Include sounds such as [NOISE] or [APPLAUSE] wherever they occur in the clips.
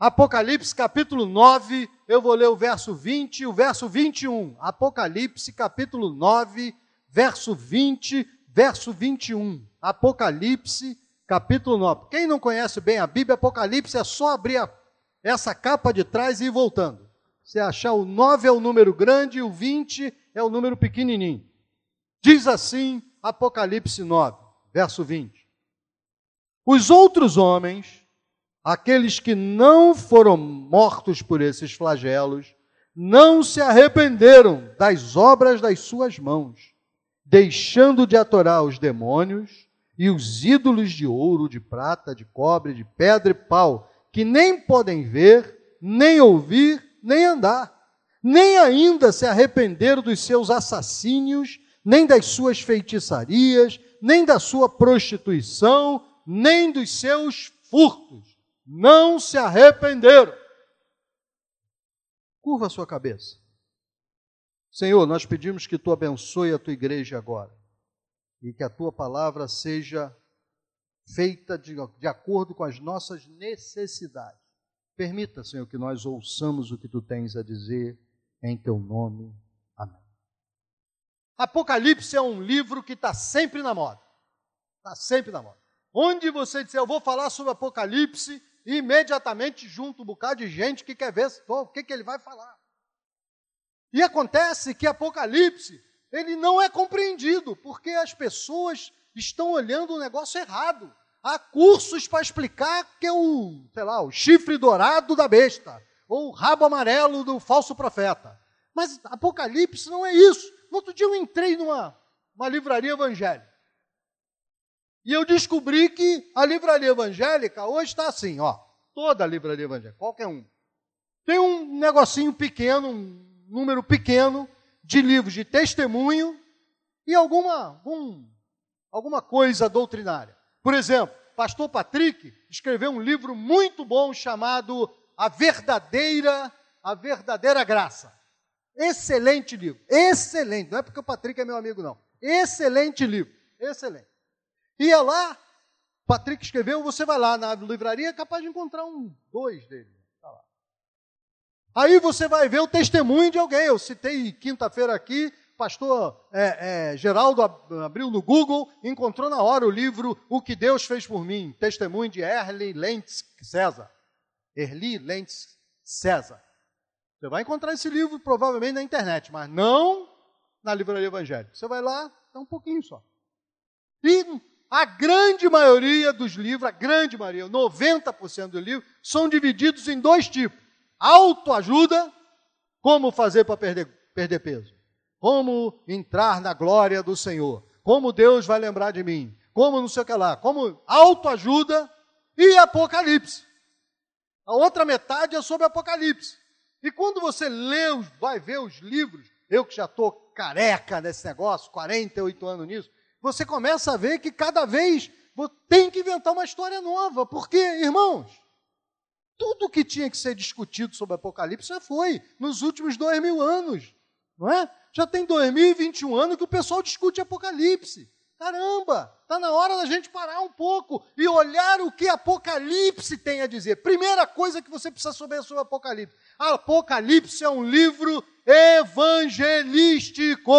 Apocalipse capítulo 9, eu vou ler o verso 20 e o verso 21. Apocalipse capítulo 9, verso 20, verso 21. Apocalipse capítulo 9. Quem não conhece bem a Bíblia, Apocalipse é só abrir a, essa capa de trás e ir voltando. Você achar o 9 é o número grande e o 20 é o número pequenininho. Diz assim Apocalipse 9, verso 20. Os outros homens aqueles que não foram mortos por esses flagelos, não se arrependeram das obras das suas mãos, deixando de atorar os demônios e os ídolos de ouro, de prata, de cobre, de pedra e pau, que nem podem ver, nem ouvir, nem andar, nem ainda se arrependeram dos seus assassínios, nem das suas feitiçarias, nem da sua prostituição, nem dos seus furtos não se arrependeram. Curva a sua cabeça. Senhor, nós pedimos que tu abençoe a tua igreja agora e que a tua palavra seja feita de, de acordo com as nossas necessidades. Permita, Senhor, que nós ouçamos o que tu tens a dizer em teu nome. Amém. Apocalipse é um livro que está sempre na moda. Está sempre na moda. Onde você disser, eu vou falar sobre Apocalipse, imediatamente junto um bocado de gente que quer ver o que, que ele vai falar. E acontece que Apocalipse, ele não é compreendido, porque as pessoas estão olhando o negócio errado. Há cursos para explicar que é o, sei lá, o chifre dourado da besta, ou o rabo amarelo do falso profeta. Mas Apocalipse não é isso. No outro dia eu entrei numa uma livraria evangélica. E eu descobri que a livraria evangélica hoje está assim, ó. Toda a livraria evangélica, qualquer um. Tem um negocinho pequeno, um número pequeno de livros de testemunho e alguma, algum, alguma coisa doutrinária. Por exemplo, pastor Patrick escreveu um livro muito bom chamado A Verdadeira, a Verdadeira Graça. Excelente livro, excelente. Não é porque o Patrick é meu amigo, não. Excelente livro, excelente. Ia é lá, Patrick escreveu, você vai lá na livraria, é capaz de encontrar um, dois dele. Tá lá. Aí você vai ver o testemunho de alguém. Eu citei quinta-feira aqui, pastor é, é, Geraldo abriu no Google, encontrou na hora o livro O que Deus fez por mim, testemunho de Erli Lentz César. Erli Lentz César. Você vai encontrar esse livro provavelmente na internet, mas não na livraria evangélica. Você vai lá, dá um pouquinho só. E a grande maioria dos livros, a grande maioria, 90% dos livros, são divididos em dois tipos: autoajuda, como fazer para perder, perder peso, como entrar na glória do Senhor, como Deus vai lembrar de mim, como não sei o que lá, como autoajuda e Apocalipse. A outra metade é sobre Apocalipse. E quando você lê, vai ver os livros, eu que já estou careca nesse negócio, 48 anos nisso, você começa a ver que cada vez tem que inventar uma história nova. Porque, irmãos, tudo que tinha que ser discutido sobre Apocalipse já foi nos últimos dois mil anos. Não é? Já tem 2021 anos que o pessoal discute Apocalipse. Caramba, está na hora da gente parar um pouco e olhar o que Apocalipse tem a dizer. Primeira coisa que você precisa saber sobre Apocalipse: Apocalipse é um livro evangelístico.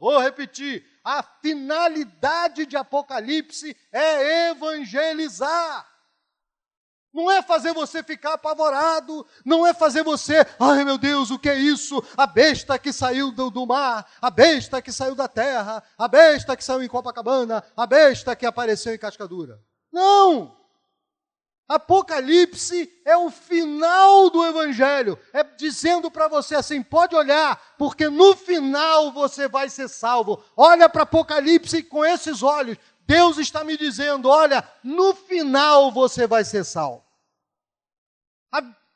Vou repetir: a finalidade de Apocalipse é evangelizar. Não é fazer você ficar apavorado, não é fazer você, ai meu Deus, o que é isso? A besta que saiu do, do, mar, a besta que saiu da terra, a besta que saiu em Copacabana, a besta que apareceu em Cascadura. Não! Apocalipse é o final do Evangelho, é dizendo para você assim: pode olhar, porque no final você vai ser salvo. Olha para Apocalipse com esses olhos. Deus está me dizendo: olha, no final você vai ser salvo.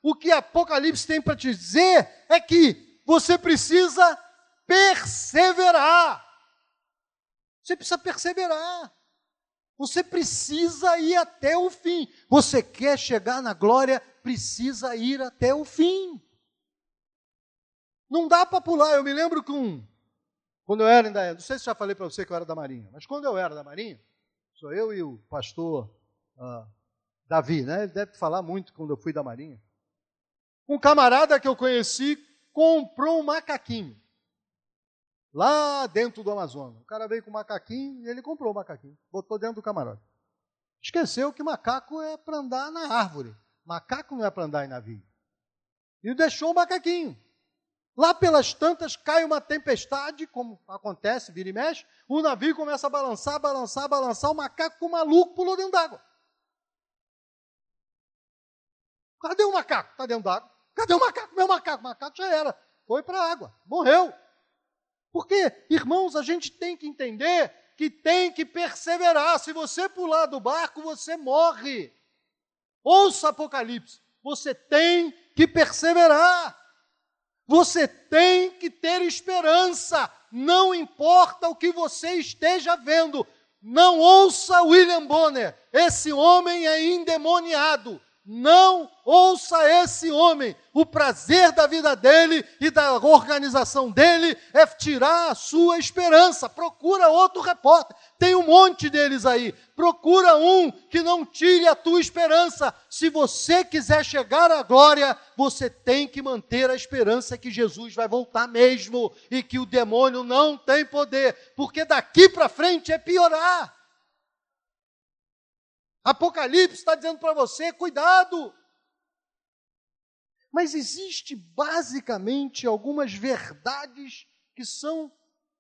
O que Apocalipse tem para te dizer é que você precisa perseverar. Você precisa perseverar. Você precisa ir até o fim. Você quer chegar na glória, precisa ir até o fim. Não dá para pular. Eu me lembro que um, quando eu era ainda, não sei se já falei para você que eu era da Marinha, mas quando eu era da Marinha, sou eu e o pastor uh, Davi, né? Ele deve falar muito quando eu fui da Marinha. Um camarada que eu conheci comprou um macaquinho lá dentro do Amazonas. O cara veio com macaquinho e ele comprou o macaquinho, botou dentro do camarote. Esqueceu que macaco é para andar na árvore. Macaco não é para andar em navio. E deixou o macaquinho. Lá pelas tantas cai uma tempestade, como acontece, vira e mexe, o navio começa a balançar, balançar, balançar, o macaco com maluco pulou dentro d'água. Cadê o macaco? Está dentro d'água. Cadê o macaco? Meu macaco. O macaco já era. Foi para a água. Morreu. Porque, irmãos, a gente tem que entender que tem que perseverar. Se você pular do barco, você morre. Ouça Apocalipse. Você tem que perseverar. Você tem que ter esperança. Não importa o que você esteja vendo. Não ouça William Bonner. Esse homem é endemoniado. Não ouça esse homem. O prazer da vida dele e da organização dele é tirar a sua esperança. Procura outro repórter. Tem um monte deles aí. Procura um que não tire a tua esperança. Se você quiser chegar à glória, você tem que manter a esperança que Jesus vai voltar mesmo e que o demônio não tem poder, porque daqui para frente é piorar. Apocalipse está dizendo para você: cuidado. Mas existe basicamente algumas verdades que são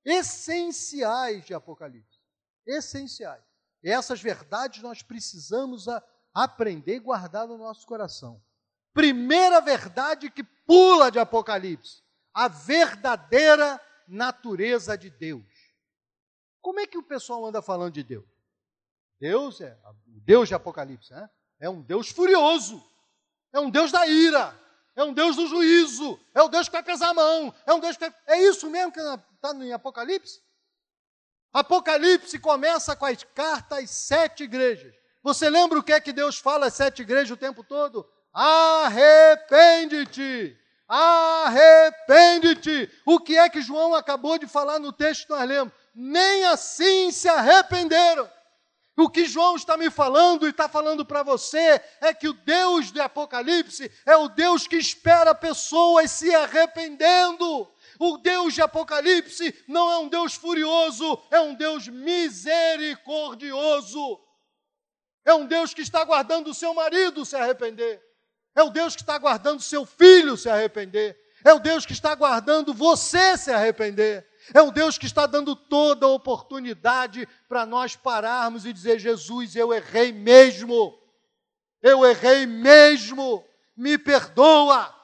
essenciais de Apocalipse. Essenciais. E essas verdades nós precisamos a, aprender e guardar no nosso coração. Primeira verdade que pula de Apocalipse: a verdadeira natureza de Deus. Como é que o pessoal anda falando de Deus? Deus é o Deus de Apocalipse, né? é um Deus furioso, é um Deus da ira, é um Deus do juízo, é o Deus que vai pesar a mão, é um Deus que vai... É isso mesmo que está em Apocalipse? Apocalipse começa com as cartas às sete igrejas. Você lembra o que é que Deus fala às sete igrejas o tempo todo? Arrepende-te! Arrepende-te! O que é que João acabou de falar no texto que nós lemos? Nem assim se arrependeram. O que João está me falando e está falando para você é que o Deus de Apocalipse é o Deus que espera pessoas se arrependendo. O Deus de Apocalipse não é um Deus furioso, é um Deus misericordioso. É um Deus que está aguardando o seu marido se arrepender. É o Deus que está aguardando o seu filho se arrepender. É o Deus que está aguardando você se arrepender. É um Deus que está dando toda a oportunidade para nós pararmos e dizer: Jesus, eu errei mesmo. Eu errei mesmo. Me perdoa.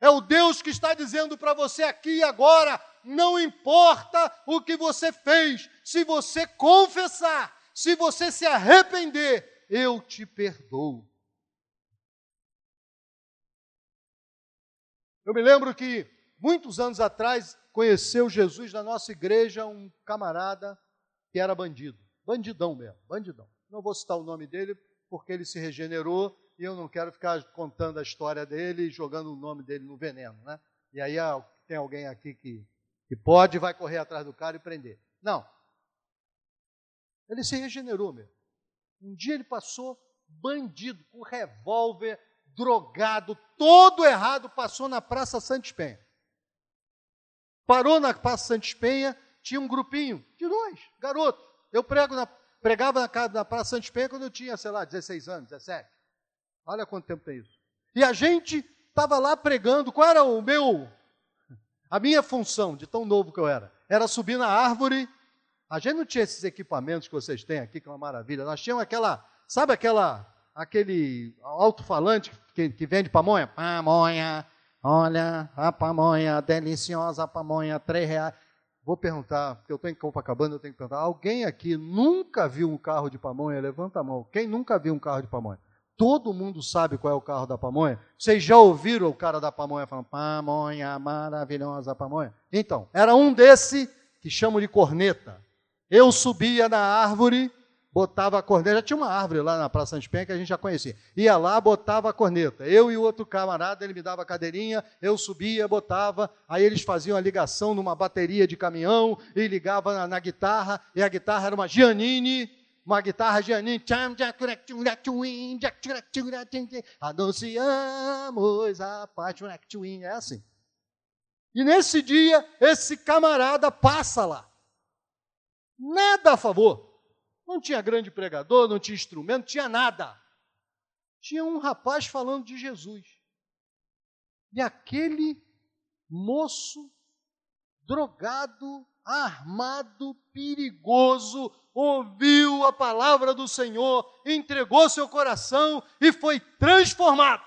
É o Deus que está dizendo para você aqui e agora: não importa o que você fez, se você confessar, se você se arrepender, eu te perdoo. Eu me lembro que muitos anos atrás, conheceu Jesus na nossa igreja um camarada que era bandido. Bandidão mesmo, bandidão. Não vou citar o nome dele porque ele se regenerou e eu não quero ficar contando a história dele e jogando o nome dele no veneno, né? E aí ah, tem alguém aqui que, que pode vai correr atrás do cara e prender. Não. Ele se regenerou mesmo. Um dia ele passou bandido, com revólver, drogado, todo errado, passou na Praça Santos Penha. Parou na Praça Santos Penha, tinha um grupinho de nós, garotos. Eu prego na, pregava na, na Praça Santos Penha quando eu tinha, sei lá, 16 anos, 17. Olha quanto tempo tem isso. E a gente estava lá pregando. Qual era o meu, a minha função de tão novo que eu era? Era subir na árvore. A gente não tinha esses equipamentos que vocês têm aqui, que é uma maravilha. Nós tínhamos aquela, sabe aquela, aquele alto-falante que, que vende pamonha? Pamonha, Olha, a pamonha, deliciosa pamonha, três reais. Vou perguntar, porque eu estou em Copacabana, eu tenho que perguntar. Alguém aqui nunca viu um carro de pamonha? Levanta a mão. Quem nunca viu um carro de pamonha? Todo mundo sabe qual é o carro da pamonha? Vocês já ouviram o cara da pamonha falando, pamonha, maravilhosa pamonha? Então, era um desse que chamam de corneta. Eu subia na árvore botava a corneta. Já tinha uma árvore lá na Praça Santos Penha que a gente já conhecia. Ia lá, botava a corneta. Eu e o outro camarada, ele me dava a cadeirinha, eu subia, botava. Aí eles faziam a ligação numa bateria de caminhão e ligava na, na guitarra. E a guitarra era uma Giannini uma guitarra Giannini, anunciamos a paz, é assim. E nesse dia, esse camarada passa lá. Nada a favor. Não tinha grande pregador, não tinha instrumento, tinha nada. Tinha um rapaz falando de Jesus. E aquele moço drogado, armado, perigoso, ouviu a palavra do Senhor, entregou seu coração e foi transformado.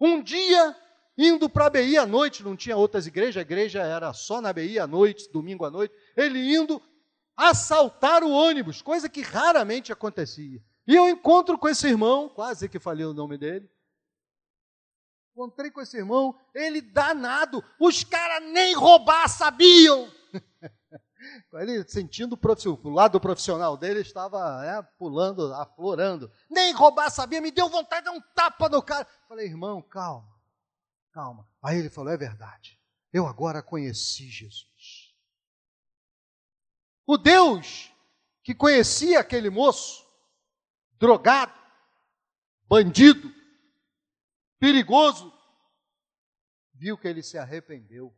Um dia, indo para a BI à noite, não tinha outras igrejas, a igreja era só na BI à noite, domingo à noite, ele indo assaltar o ônibus, coisa que raramente acontecia. E eu encontro com esse irmão, quase que falei o nome dele, Encontrei com esse irmão, ele danado, os caras nem roubar sabiam. [LAUGHS] ele sentindo o lado profissional dele estava é, pulando, aflorando. Nem roubar sabia, me deu vontade de dar um tapa no cara. Falei, irmão, calma, calma. Aí ele falou: é verdade, eu agora conheci Jesus. O Deus que conhecia aquele moço, drogado, bandido, perigoso, viu que ele se arrependeu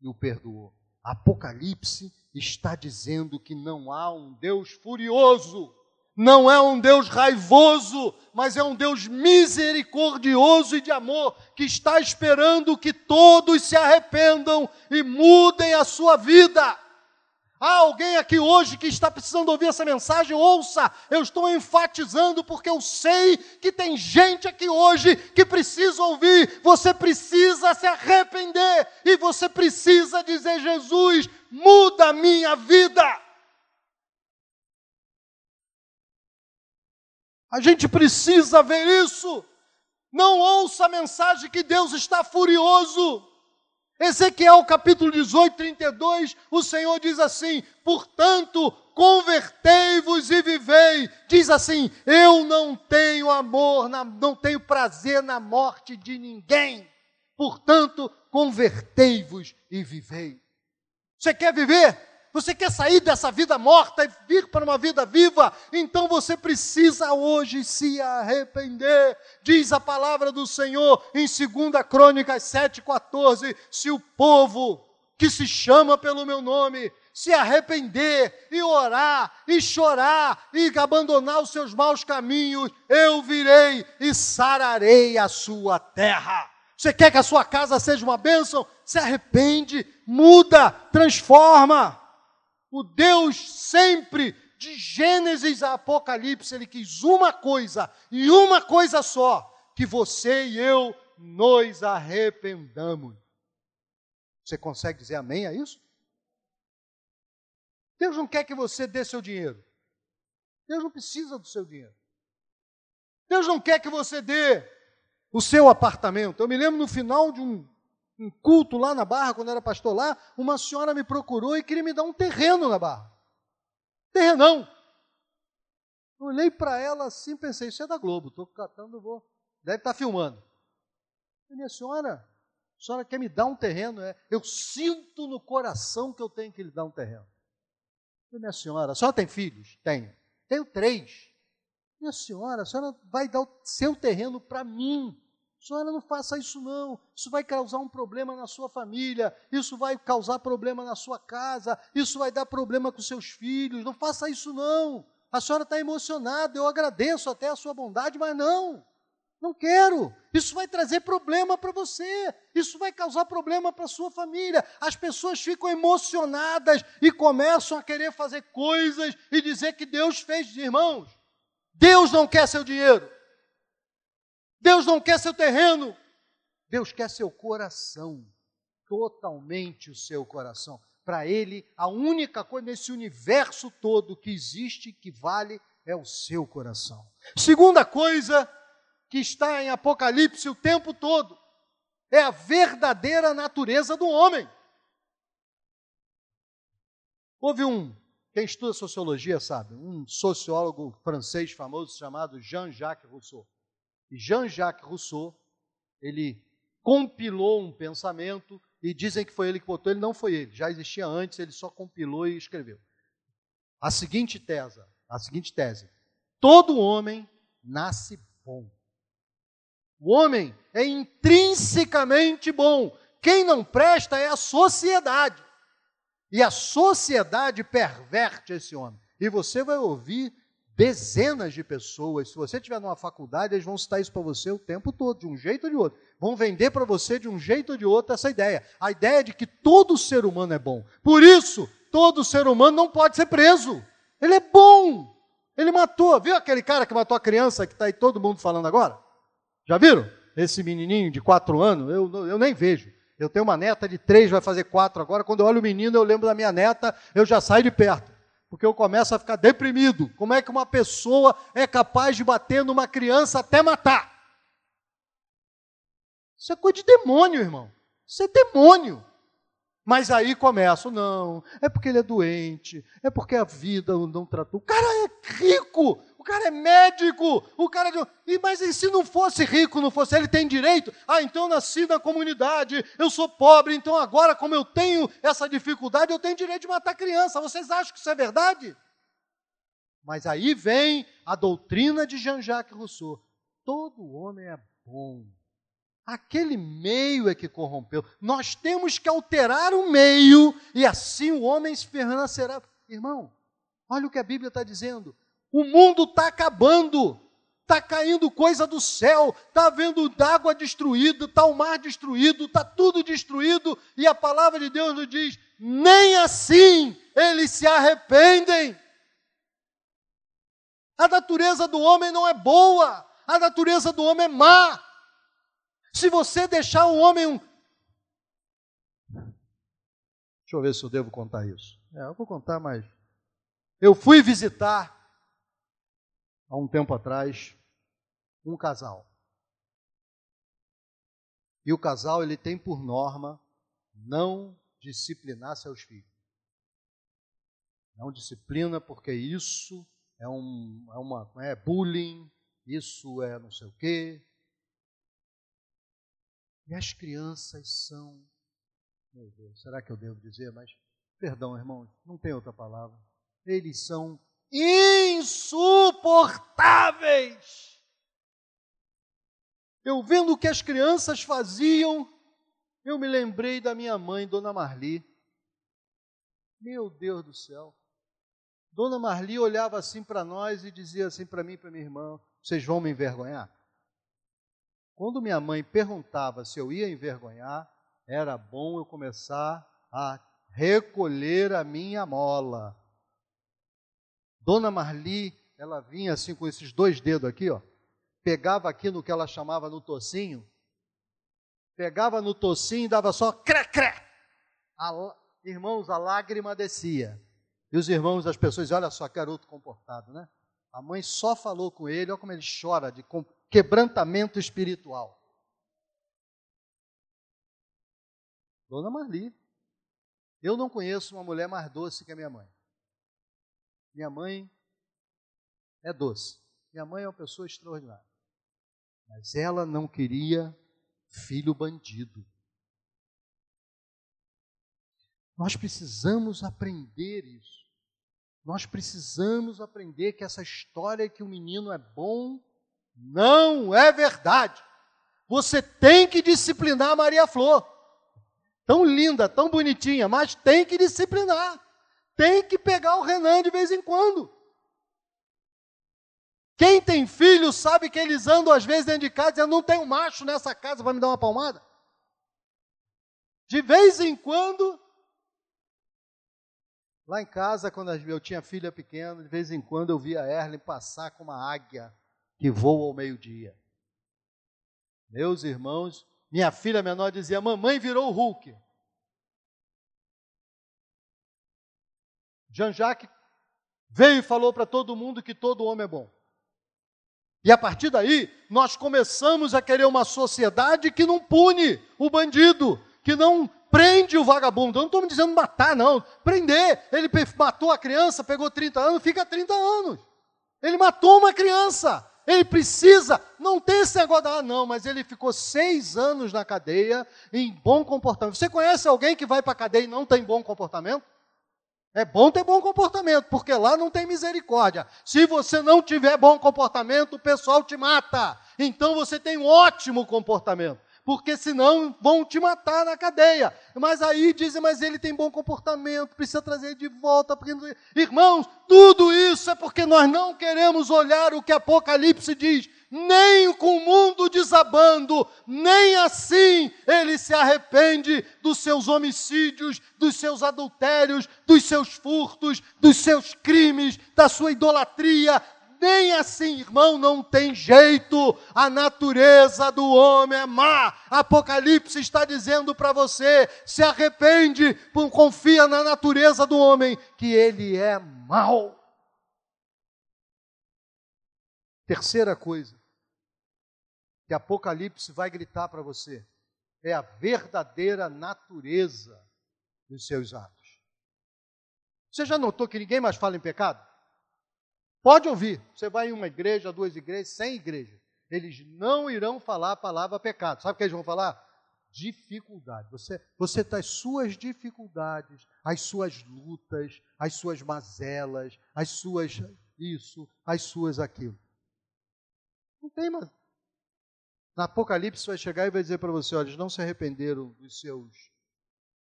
e o perdoou. Apocalipse está dizendo que não há um Deus furioso, não é um Deus raivoso, mas é um Deus misericordioso e de amor, que está esperando que todos se arrependam e mudem a sua vida. Há alguém aqui hoje que está precisando ouvir essa mensagem? Ouça, eu estou enfatizando porque eu sei que tem gente aqui hoje que precisa ouvir. Você precisa se arrepender e você precisa dizer: Jesus, muda a minha vida. A gente precisa ver isso. Não ouça a mensagem que Deus está furioso. Ezequiel capítulo 18, 32, o Senhor diz assim: portanto, convertei-vos e vivei. Diz assim: eu não tenho amor, não tenho prazer na morte de ninguém. Portanto, convertei-vos e vivei. Você quer viver? Você quer sair dessa vida morta e vir para uma vida viva? Então você precisa hoje se arrepender. Diz a palavra do Senhor em 2 Crônicas 7,14: se o povo que se chama pelo meu nome se arrepender e orar e chorar e abandonar os seus maus caminhos, eu virei e sararei a sua terra. Você quer que a sua casa seja uma bênção? Se arrepende, muda, transforma. O Deus sempre, de Gênesis a Apocalipse, ele quis uma coisa e uma coisa só: que você e eu nos arrependamos. Você consegue dizer amém a isso? Deus não quer que você dê seu dinheiro. Deus não precisa do seu dinheiro. Deus não quer que você dê o seu apartamento. Eu me lembro no final de um um culto lá na Barra, quando era pastor lá, uma senhora me procurou e queria me dar um terreno na Barra. Terrenão. Olhei para ela assim, pensei, isso é da Globo, estou catando, vou. Deve estar tá filmando. minha senhora, a senhora quer me dar um terreno? É, eu sinto no coração que eu tenho que lhe dar um terreno. minha senhora, a senhora tem filhos? Tenho. Tenho três. Minha senhora, a senhora vai dar o seu terreno para mim. Senhora, não faça isso não. Isso vai causar um problema na sua família, isso vai causar problema na sua casa, isso vai dar problema com seus filhos. Não faça isso não. A senhora está emocionada, eu agradeço até a sua bondade, mas não. Não quero. Isso vai trazer problema para você. Isso vai causar problema para sua família. As pessoas ficam emocionadas e começam a querer fazer coisas e dizer que Deus fez, irmãos. Deus não quer seu dinheiro. Deus não quer seu terreno, Deus quer seu coração, totalmente o seu coração. Para Ele, a única coisa nesse universo todo que existe, que vale, é o seu coração. Segunda coisa que está em Apocalipse o tempo todo é a verdadeira natureza do homem. Houve um, quem estuda sociologia sabe, um sociólogo francês famoso chamado Jean-Jacques Rousseau. Jean-Jacques Rousseau, ele compilou um pensamento e dizem que foi ele que botou, ele não foi ele, já existia antes, ele só compilou e escreveu. a seguinte tese, a seguinte tese: todo homem nasce bom. O homem é intrinsecamente bom. Quem não presta é a sociedade. E a sociedade perverte esse homem. E você vai ouvir dezenas de pessoas, se você estiver numa faculdade, eles vão citar isso para você o tempo todo, de um jeito ou de outro. Vão vender para você de um jeito ou de outro essa ideia. A ideia de que todo ser humano é bom. Por isso, todo ser humano não pode ser preso. Ele é bom. Ele matou. Viu aquele cara que matou a criança que está aí todo mundo falando agora? Já viram? Esse menininho de quatro anos, eu, eu nem vejo. Eu tenho uma neta de três, vai fazer quatro agora. Quando eu olho o menino, eu lembro da minha neta, eu já saio de perto. Porque eu começo a ficar deprimido. Como é que uma pessoa é capaz de bater numa criança até matar? Isso é coisa de demônio, irmão. Isso é demônio. Mas aí começa, não, é porque ele é doente, é porque a vida não tratou. O cara é rico, o cara é médico, o cara é. Mas e se não fosse rico, não fosse, ele tem direito? Ah, então eu nasci na comunidade, eu sou pobre, então agora, como eu tenho essa dificuldade, eu tenho direito de matar criança. Vocês acham que isso é verdade? Mas aí vem a doutrina de Jean-Jacques Rousseau: todo homem é bom. Aquele meio é que corrompeu. Nós temos que alterar o meio e assim o homem se será. Irmão, olha o que a Bíblia está dizendo. O mundo está acabando. Está caindo coisa do céu, está havendo água destruída, está o mar destruído, está tudo destruído, e a palavra de Deus nos diz: nem assim eles se arrependem. A natureza do homem não é boa, a natureza do homem é má. Se você deixar o homem. Deixa eu ver se eu devo contar isso. É, eu vou contar, mas. Eu fui visitar, há um tempo atrás, um casal. E o casal ele tem por norma não disciplinar seus filhos. Não disciplina porque isso é um é uma é bullying, isso é não sei o quê, e as crianças são. Meu Deus, será que eu devo dizer? Mas, perdão, irmãos, não tem outra palavra. Eles são insuportáveis. Eu vendo o que as crianças faziam, eu me lembrei da minha mãe, Dona Marli. Meu Deus do céu. Dona Marli olhava assim para nós e dizia assim para mim e para minha irmã: Vocês vão me envergonhar? Quando minha mãe perguntava se eu ia envergonhar, era bom eu começar a recolher a minha mola. Dona Marli, ela vinha assim com esses dois dedos aqui, ó, pegava aqui no que ela chamava no tocinho, pegava no tocinho e dava só cré, cré. A, irmãos, a lágrima descia. E os irmãos, as pessoas, olha só, garoto comportado, né? A mãe só falou com ele, olha como ele chora de quebrantamento espiritual. Dona Marli. Eu não conheço uma mulher mais doce que a minha mãe. Minha mãe é doce. Minha mãe é uma pessoa extraordinária. Mas ela não queria filho bandido. Nós precisamos aprender isso. Nós precisamos aprender que essa história que o menino é bom não é verdade. Você tem que disciplinar a Maria Flor. Tão linda, tão bonitinha, mas tem que disciplinar. Tem que pegar o Renan de vez em quando. Quem tem filho sabe que eles andam às vezes dentro de casa dizendo: não tem um macho nessa casa para me dar uma palmada. De vez em quando, lá em casa, quando eu tinha filha pequena, de vez em quando eu via Erlen passar com uma águia que voa ao meio-dia. Meus irmãos, minha filha menor dizia: Mamãe virou o Hulk. Jean-Jacques veio e falou para todo mundo que todo homem é bom. E a partir daí, nós começamos a querer uma sociedade que não pune o bandido, que não prende o vagabundo. Eu não estou me dizendo matar, não. Prender. Ele matou a criança, pegou 30 anos, fica 30 anos. Ele matou uma criança. Ele precisa, não tem esse negócio, de, ah, não, mas ele ficou seis anos na cadeia em bom comportamento. Você conhece alguém que vai para a cadeia e não tem bom comportamento? É bom ter bom comportamento, porque lá não tem misericórdia. Se você não tiver bom comportamento, o pessoal te mata. Então você tem um ótimo comportamento, porque senão vão te matar na cadeia. Mas aí dizem, mas ele tem bom comportamento, precisa trazer ele de volta. Irmãos, tudo isso é porque nós não queremos olhar o que Apocalipse diz nem com o mundo desabando, nem assim ele se arrepende dos seus homicídios, dos seus adultérios, dos seus furtos, dos seus crimes, da sua idolatria. Nem assim, irmão, não tem jeito. A natureza do homem é má. Apocalipse está dizendo para você: se arrepende, confia na natureza do homem, que ele é mau. Terceira coisa, que Apocalipse vai gritar para você é a verdadeira natureza dos seus atos. Você já notou que ninguém mais fala em pecado? Pode ouvir. Você vai em uma igreja, duas igrejas, cem igrejas. Eles não irão falar a palavra pecado. Sabe o que eles vão falar? Dificuldade. Você, você tem as suas dificuldades, as suas lutas, as suas mazelas, as suas isso, as suas aquilo. Não tem mais na Apocalipse vai chegar e vai dizer para você: olha, eles não se arrependeram dos seus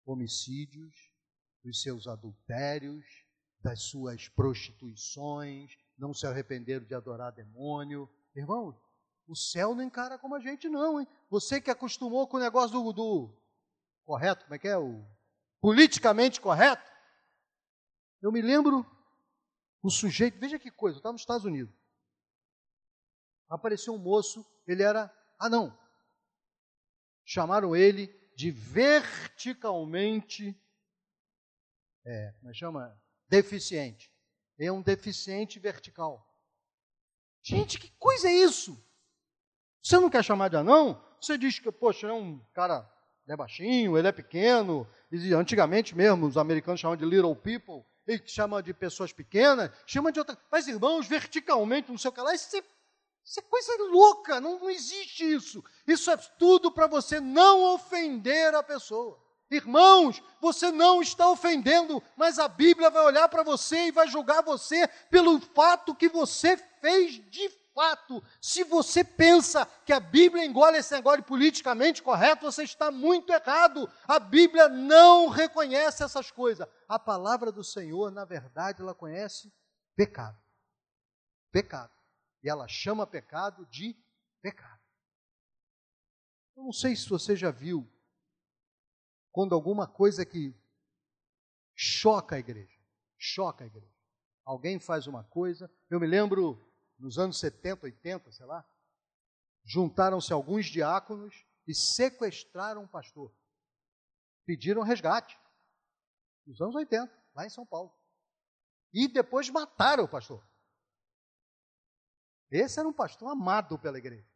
homicídios, dos seus adultérios, das suas prostituições, não se arrependeram de adorar demônio. Irmão, o céu não encara como a gente, não, hein? Você que acostumou com o negócio do, do correto, como é que é? O politicamente correto. Eu me lembro o sujeito, veja que coisa, eu estava nos Estados Unidos. Apareceu um moço, ele era ah, não. Chamaram ele de verticalmente, é, como é chama? Deficiente. É um deficiente vertical. Gente, que coisa é isso? Você não quer chamar de anão? Você diz que, poxa, é um cara, ele é baixinho, ele é pequeno. E antigamente mesmo, os americanos chamam de little people. Ele chama de pessoas pequenas, chama de outra. Mas, irmãos, verticalmente, não sei o que lá, esse isso é coisa louca, não, não existe isso. Isso é tudo para você não ofender a pessoa. Irmãos, você não está ofendendo, mas a Bíblia vai olhar para você e vai julgar você pelo fato que você fez de fato. Se você pensa que a Bíblia engole esse negócio politicamente correto, você está muito errado. A Bíblia não reconhece essas coisas. A palavra do Senhor, na verdade, ela conhece pecado. Pecado. E ela chama pecado de pecado. Eu não sei se você já viu quando alguma coisa que choca a igreja, choca a igreja. Alguém faz uma coisa, eu me lembro nos anos 70, 80, sei lá, juntaram-se alguns diáconos e sequestraram um pastor. Pediram resgate. Nos anos 80, lá em São Paulo. E depois mataram o pastor. Esse era um pastor amado pela igreja.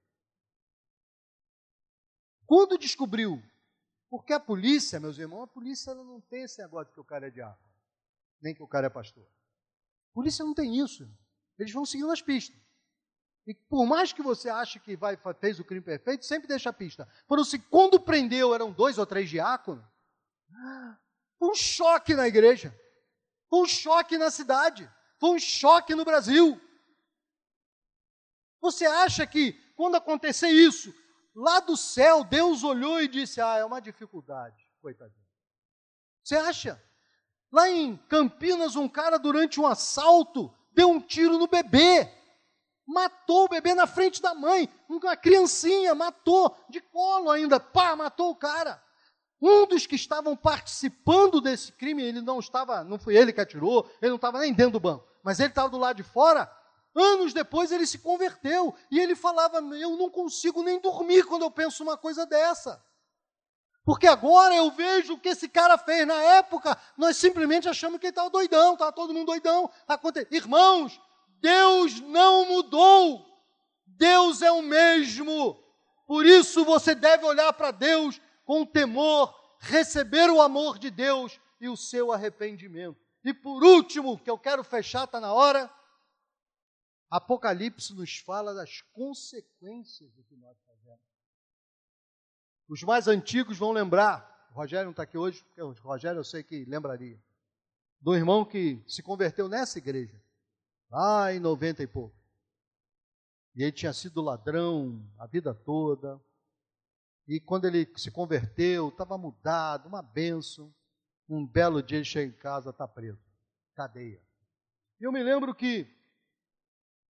Quando descobriu, porque a polícia, meus irmãos, a polícia não tem esse negócio de que o cara é diácono, nem que o cara é pastor. A polícia não tem isso. Eles vão seguindo as pistas. E por mais que você ache que vai, fez o crime perfeito, sempre deixa a pista. Por se quando prendeu eram dois ou três diáconos, foi um choque na igreja, foi um choque na cidade, foi um choque no Brasil. Você acha que quando acontecer isso, lá do céu, Deus olhou e disse: Ah, é uma dificuldade, coitadinho. Você acha? Lá em Campinas, um cara, durante um assalto, deu um tiro no bebê. Matou o bebê na frente da mãe. Uma criancinha, matou, de colo ainda. Pá, matou o cara. Um dos que estavam participando desse crime, ele não estava, não foi ele que atirou, ele não estava nem dentro do banco, mas ele estava do lado de fora, Anos depois ele se converteu e ele falava: Eu não consigo nem dormir quando eu penso uma coisa dessa. Porque agora eu vejo o que esse cara fez na época, nós simplesmente achamos que ele estava doidão, estava todo mundo doidão. Aconte... Irmãos, Deus não mudou. Deus é o mesmo. Por isso você deve olhar para Deus com temor, receber o amor de Deus e o seu arrependimento. E por último, que eu quero fechar, está na hora, Apocalipse nos fala das consequências do que nós fazemos. Os mais antigos vão lembrar, o Rogério não está aqui hoje, porque o Rogério eu sei que lembraria. do irmão que se converteu nessa igreja, lá em 90 e pouco. E ele tinha sido ladrão a vida toda. E quando ele se converteu, estava mudado, uma benção. Um belo dia ele chega em casa, está preso. Cadeia. E eu me lembro que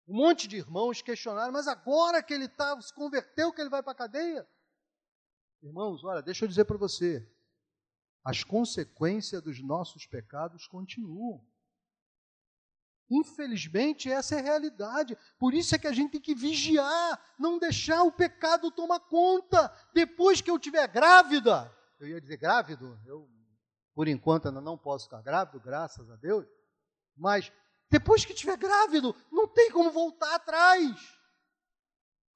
um monte de irmãos questionaram, mas agora que ele tá, se converteu, que ele vai para a cadeia? Irmãos, olha, deixa eu dizer para você, as consequências dos nossos pecados continuam. Infelizmente, essa é a realidade. Por isso é que a gente tem que vigiar, não deixar o pecado tomar conta. Depois que eu tiver grávida, eu ia dizer grávido, eu por enquanto ainda não posso ficar grávido, graças a Deus, mas depois que estiver grávido, não tem como voltar atrás.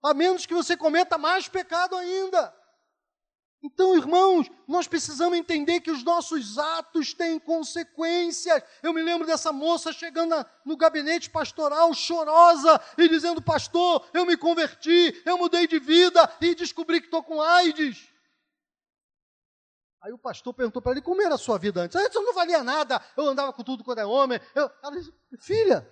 A menos que você cometa mais pecado ainda. Então, irmãos, nós precisamos entender que os nossos atos têm consequências. Eu me lembro dessa moça chegando no gabinete pastoral, chorosa, e dizendo: Pastor, eu me converti, eu mudei de vida e descobri que estou com AIDS. Aí o pastor perguntou para ele como era a sua vida antes. Antes eu não valia nada, eu andava com tudo quando é homem. Eu, ela disse: Filha,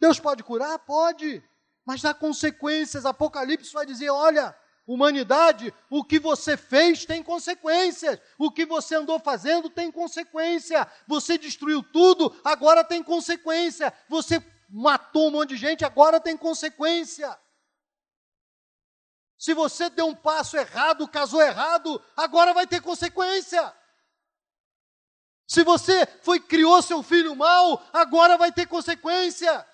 Deus pode curar? Pode, mas há consequências. Apocalipse vai dizer: Olha Humanidade, o que você fez tem consequências. O que você andou fazendo tem consequência. Você destruiu tudo, agora tem consequência. Você matou um monte de gente, agora tem consequência. Se você deu um passo errado, casou errado, agora vai ter consequência. Se você foi criou seu filho mal, agora vai ter consequência.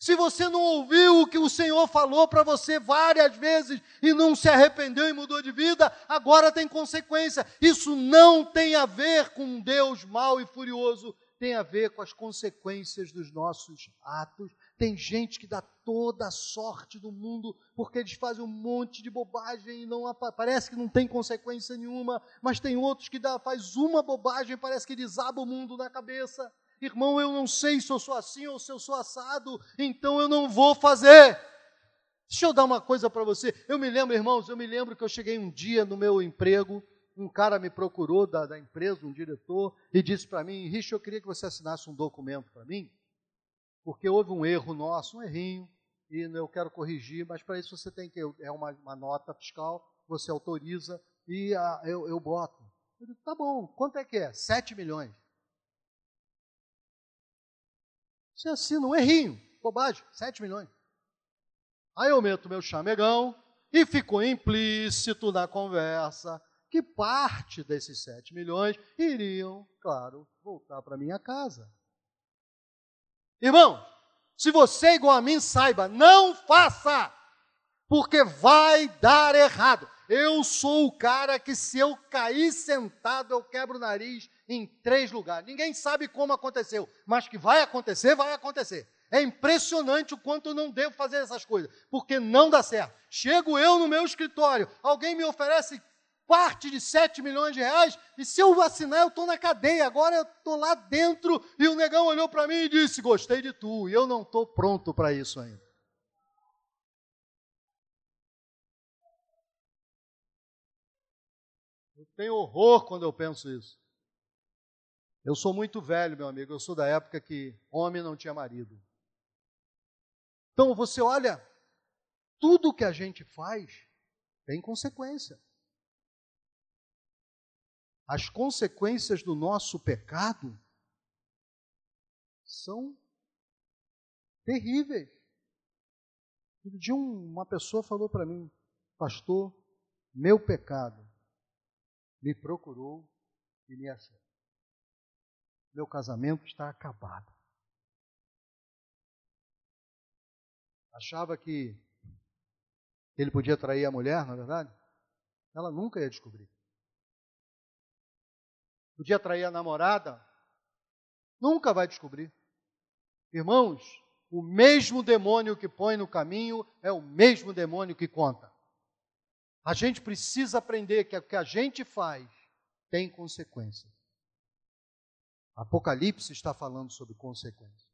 Se você não ouviu o que o Senhor falou para você várias vezes e não se arrependeu e mudou de vida, agora tem consequência. Isso não tem a ver com um Deus mau e furioso, tem a ver com as consequências dos nossos atos. Tem gente que dá toda a sorte do mundo porque eles fazem um monte de bobagem e não parece que não tem consequência nenhuma, mas tem outros que dá, faz uma bobagem parece que desaba o mundo na cabeça irmão, eu não sei se eu sou assim ou se eu sou assado, então eu não vou fazer. Deixa eu dar uma coisa para você. Eu me lembro, irmãos, eu me lembro que eu cheguei um dia no meu emprego, um cara me procurou da, da empresa, um diretor, e disse para mim, Rich, eu queria que você assinasse um documento para mim, porque houve um erro nosso, um errinho, e eu quero corrigir, mas para isso você tem que, é uma, uma nota fiscal, você autoriza, e a, eu, eu boto. Eu disse, tá bom, quanto é que é? 7 milhões. Você assina um errinho, bobagem, 7 milhões. Aí eu meto meu chamegão e ficou implícito na conversa que parte desses 7 milhões iriam, claro, voltar para minha casa. Irmão, se você é igual a mim, saiba, não faça, porque vai dar errado. Eu sou o cara que, se eu cair sentado, eu quebro o nariz em três lugares. Ninguém sabe como aconteceu, mas que vai acontecer, vai acontecer. É impressionante o quanto eu não devo fazer essas coisas, porque não dá certo. Chego eu no meu escritório, alguém me oferece parte de 7 milhões de reais, e se eu vacinar, eu estou na cadeia. Agora eu estou lá dentro, e o negão olhou para mim e disse: Gostei de tu, e eu não estou pronto para isso ainda. Eu tenho horror quando eu penso isso. Eu sou muito velho, meu amigo. Eu sou da época que homem não tinha marido. Então você olha, tudo que a gente faz tem consequência. As consequências do nosso pecado são terríveis. Um dia uma pessoa falou para mim, pastor, meu pecado me procurou e me achou. Meu casamento está acabado. Achava que ele podia trair a mulher, na é verdade? Ela nunca ia descobrir. Podia trair a namorada? Nunca vai descobrir. Irmãos, o mesmo demônio que põe no caminho é o mesmo demônio que conta. A gente precisa aprender que o que a gente faz tem consequências. Apocalipse está falando sobre consequências.